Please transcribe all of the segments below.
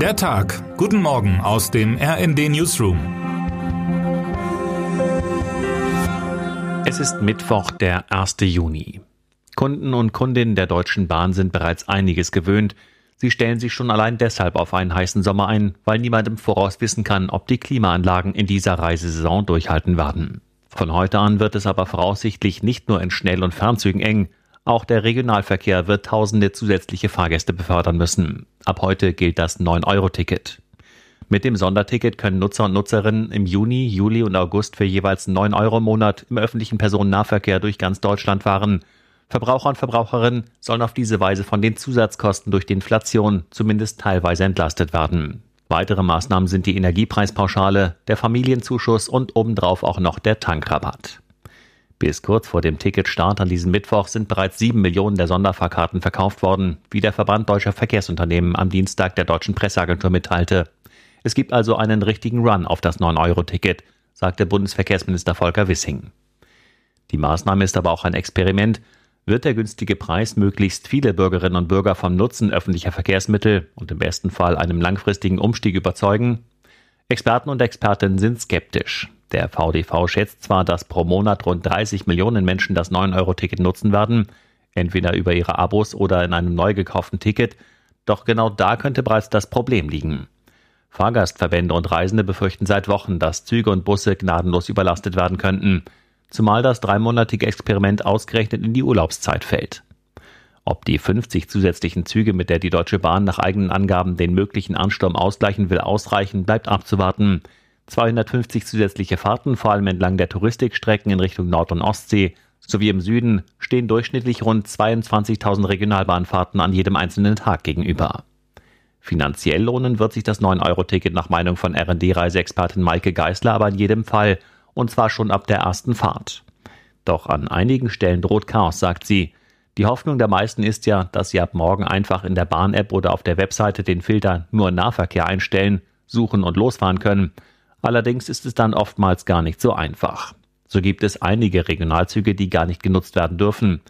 Der Tag. Guten Morgen aus dem RND Newsroom. Es ist Mittwoch, der 1. Juni. Kunden und Kundinnen der Deutschen Bahn sind bereits einiges gewöhnt. Sie stellen sich schon allein deshalb auf einen heißen Sommer ein, weil niemand im Voraus wissen kann, ob die Klimaanlagen in dieser Reisesaison durchhalten werden. Von heute an wird es aber voraussichtlich nicht nur in Schnell- und Fernzügen eng, auch der Regionalverkehr wird tausende zusätzliche Fahrgäste befördern müssen. Ab heute gilt das 9-Euro-Ticket. Mit dem Sonderticket können Nutzer und Nutzerinnen im Juni, Juli und August für jeweils 9 Euro im Monat im öffentlichen Personennahverkehr durch ganz Deutschland fahren. Verbraucher und Verbraucherinnen sollen auf diese Weise von den Zusatzkosten durch die Inflation zumindest teilweise entlastet werden. Weitere Maßnahmen sind die Energiepreispauschale, der Familienzuschuss und obendrauf auch noch der Tankrabatt. Bis kurz vor dem Ticketstart an diesem Mittwoch sind bereits sieben Millionen der Sonderfahrkarten verkauft worden, wie der Verband deutscher Verkehrsunternehmen am Dienstag der deutschen Presseagentur mitteilte. Es gibt also einen richtigen Run auf das 9-Euro-Ticket, sagte Bundesverkehrsminister Volker Wissing. Die Maßnahme ist aber auch ein Experiment. Wird der günstige Preis möglichst viele Bürgerinnen und Bürger vom Nutzen öffentlicher Verkehrsmittel und im besten Fall einem langfristigen Umstieg überzeugen? Experten und Expertinnen sind skeptisch. Der VDV schätzt zwar, dass pro Monat rund 30 Millionen Menschen das 9-Euro-Ticket nutzen werden, entweder über ihre Abos oder in einem neu gekauften Ticket, doch genau da könnte bereits das Problem liegen. Fahrgastverbände und Reisende befürchten seit Wochen, dass Züge und Busse gnadenlos überlastet werden könnten, zumal das dreimonatige Experiment ausgerechnet in die Urlaubszeit fällt. Ob die 50 zusätzlichen Züge, mit der die Deutsche Bahn nach eigenen Angaben den möglichen Ansturm ausgleichen will, ausreichen, bleibt abzuwarten. 250 zusätzliche Fahrten, vor allem entlang der Touristikstrecken in Richtung Nord- und Ostsee sowie im Süden, stehen durchschnittlich rund 22.000 Regionalbahnfahrten an jedem einzelnen Tag gegenüber. Finanziell lohnen wird sich das 9-Euro-Ticket nach Meinung von RD-Reiseexpertin Maike Geisler aber in jedem Fall, und zwar schon ab der ersten Fahrt. Doch an einigen Stellen droht Chaos, sagt sie. Die Hoffnung der meisten ist ja, dass sie ab morgen einfach in der Bahn-App oder auf der Webseite den Filter nur Nahverkehr einstellen, suchen und losfahren können. Allerdings ist es dann oftmals gar nicht so einfach. So gibt es einige Regionalzüge, die gar nicht genutzt werden dürfen.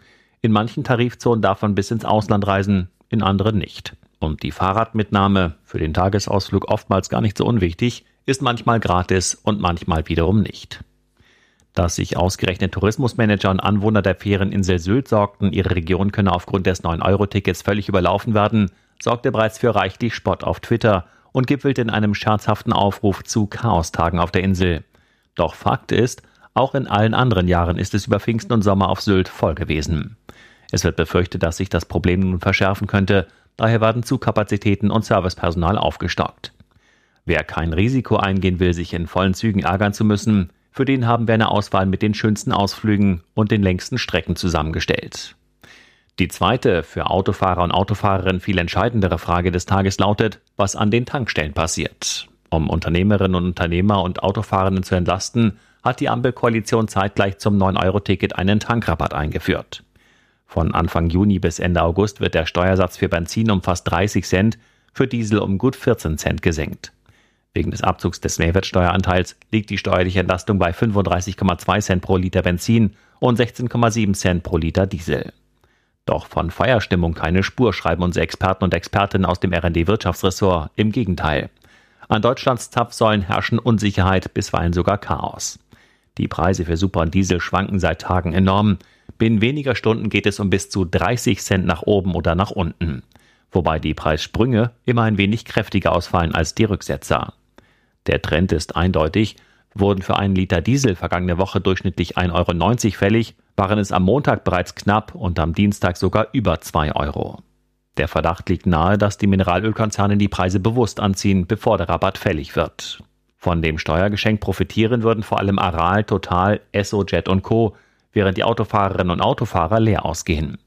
In manchen Tarifzonen darf man bis ins Ausland reisen, in anderen nicht. Und die Fahrradmitnahme, für den Tagesausflug oftmals gar nicht so unwichtig, ist manchmal gratis und manchmal wiederum nicht. Dass sich ausgerechnet Tourismusmanager und Anwohner der Ferieninsel Sylt sorgten, ihre Region könne aufgrund des 9-Euro-Tickets völlig überlaufen werden, sorgte bereits für reichlich Spott auf Twitter und gipfelte in einem scherzhaften Aufruf zu Chaostagen auf der Insel. Doch Fakt ist, auch in allen anderen Jahren ist es über Pfingsten und Sommer auf Sylt voll gewesen. Es wird befürchtet, dass sich das Problem nun verschärfen könnte, daher werden Zugkapazitäten und Servicepersonal aufgestockt. Wer kein Risiko eingehen will, sich in vollen Zügen ärgern zu müssen, für den haben wir eine Auswahl mit den schönsten Ausflügen und den längsten Strecken zusammengestellt. Die zweite, für Autofahrer und Autofahrerinnen viel entscheidendere Frage des Tages lautet, was an den Tankstellen passiert. Um Unternehmerinnen und Unternehmer und Autofahrenden zu entlasten, hat die Ampelkoalition zeitgleich zum 9-Euro-Ticket einen Tankrabatt eingeführt. Von Anfang Juni bis Ende August wird der Steuersatz für Benzin um fast 30 Cent, für Diesel um gut 14 Cent gesenkt. Wegen des Abzugs des Mehrwertsteueranteils liegt die steuerliche Entlastung bei 35,2 Cent pro Liter Benzin und 16,7 Cent pro Liter Diesel. Doch von Feierstimmung keine Spur, schreiben unsere Experten und Expertinnen aus dem RD Wirtschaftsressort. Im Gegenteil. An Deutschlands Zapfsäulen herrschen Unsicherheit, bisweilen sogar Chaos. Die Preise für Super und Diesel schwanken seit Tagen enorm. Binnen weniger Stunden geht es um bis zu 30 Cent nach oben oder nach unten. Wobei die Preissprünge immer ein wenig kräftiger ausfallen als die Rücksetzer. Der Trend ist eindeutig wurden für einen Liter Diesel vergangene Woche durchschnittlich 1,90 Euro fällig, waren es am Montag bereits knapp und am Dienstag sogar über 2 Euro. Der Verdacht liegt nahe, dass die Mineralölkonzerne die Preise bewusst anziehen, bevor der Rabatt fällig wird. Von dem Steuergeschenk profitieren würden vor allem Aral, Total, Esso, Jet und Co., während die Autofahrerinnen und Autofahrer leer ausgehen.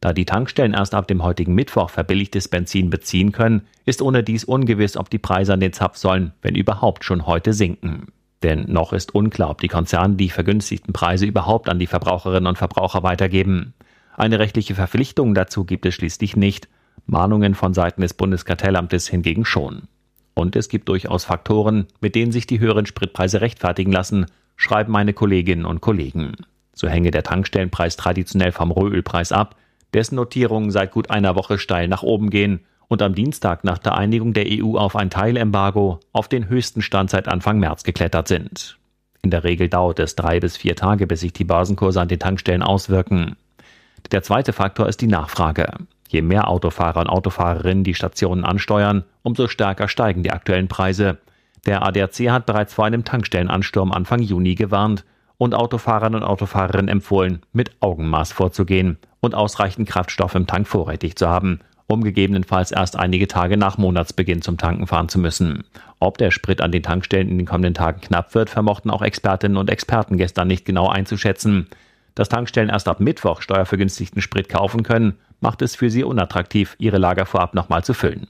Da die Tankstellen erst ab dem heutigen Mittwoch verbilligtes Benzin beziehen können, ist ohne dies ungewiss, ob die Preise an den Zapfsäulen, wenn überhaupt, schon heute sinken. Denn noch ist unklar, ob die Konzerne die vergünstigten Preise überhaupt an die Verbraucherinnen und Verbraucher weitergeben. Eine rechtliche Verpflichtung dazu gibt es schließlich nicht, Mahnungen von Seiten des Bundeskartellamtes hingegen schon. Und es gibt durchaus Faktoren, mit denen sich die höheren Spritpreise rechtfertigen lassen, schreiben meine Kolleginnen und Kollegen. So hänge der Tankstellenpreis traditionell vom Rohölpreis ab, dessen Notierungen seit gut einer Woche steil nach oben gehen und am Dienstag nach der Einigung der EU auf ein Teilembargo auf den höchsten Stand seit Anfang März geklettert sind. In der Regel dauert es drei bis vier Tage, bis sich die Börsenkurse an den Tankstellen auswirken. Der zweite Faktor ist die Nachfrage. Je mehr Autofahrer und Autofahrerinnen die Stationen ansteuern, umso stärker steigen die aktuellen Preise. Der ADAC hat bereits vor einem Tankstellenansturm Anfang Juni gewarnt und Autofahrern und Autofahrerinnen empfohlen, mit Augenmaß vorzugehen und ausreichend Kraftstoff im Tank vorrätig zu haben, um gegebenenfalls erst einige Tage nach Monatsbeginn zum Tanken fahren zu müssen. Ob der Sprit an den Tankstellen in den kommenden Tagen knapp wird, vermochten auch Expertinnen und Experten gestern nicht genau einzuschätzen. Dass Tankstellen erst ab Mittwoch steuervergünstigten Sprit kaufen können, macht es für sie unattraktiv, ihre Lager vorab nochmal zu füllen.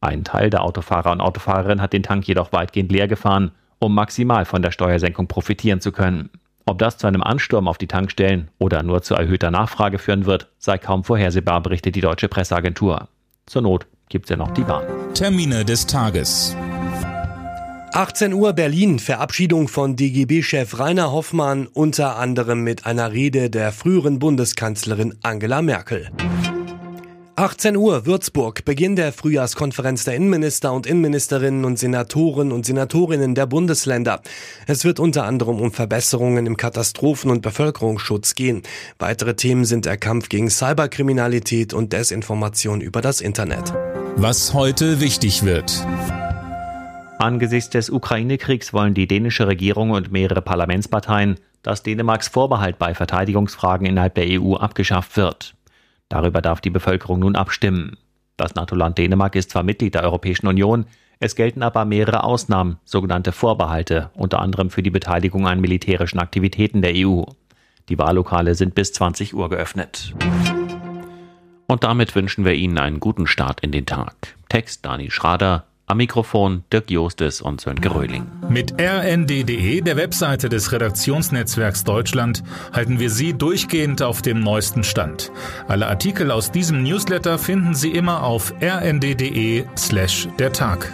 Ein Teil der Autofahrer und Autofahrerinnen hat den Tank jedoch weitgehend leer gefahren, um maximal von der Steuersenkung profitieren zu können. Ob das zu einem Ansturm auf die Tankstellen oder nur zu erhöhter Nachfrage führen wird, sei kaum vorhersehbar, berichtet die deutsche Presseagentur. Zur Not gibt's ja noch die Bahn. Termine des Tages. 18 Uhr Berlin, Verabschiedung von DGB-Chef Rainer Hoffmann, unter anderem mit einer Rede der früheren Bundeskanzlerin Angela Merkel. 18 Uhr Würzburg, Beginn der Frühjahrskonferenz der Innenminister und Innenministerinnen und Senatoren und Senatorinnen der Bundesländer. Es wird unter anderem um Verbesserungen im Katastrophen- und Bevölkerungsschutz gehen. Weitere Themen sind der Kampf gegen Cyberkriminalität und Desinformation über das Internet. Was heute wichtig wird. Angesichts des Ukraine-Kriegs wollen die dänische Regierung und mehrere Parlamentsparteien, dass Dänemarks Vorbehalt bei Verteidigungsfragen innerhalb der EU abgeschafft wird. Darüber darf die Bevölkerung nun abstimmen. Das NATO-Land Dänemark ist zwar Mitglied der Europäischen Union, es gelten aber mehrere Ausnahmen, sogenannte Vorbehalte, unter anderem für die Beteiligung an militärischen Aktivitäten der EU. Die Wahllokale sind bis 20 Uhr geöffnet. Und damit wünschen wir Ihnen einen guten Start in den Tag. Text Dani Schrader, am Mikrofon Dirk Jostes und Sönke Röhling. Mit rnd.de, der Webseite des Redaktionsnetzwerks Deutschland, halten wir Sie durchgehend auf dem neuesten Stand. Alle Artikel aus diesem Newsletter finden Sie immer auf rnd.de slash der Tag.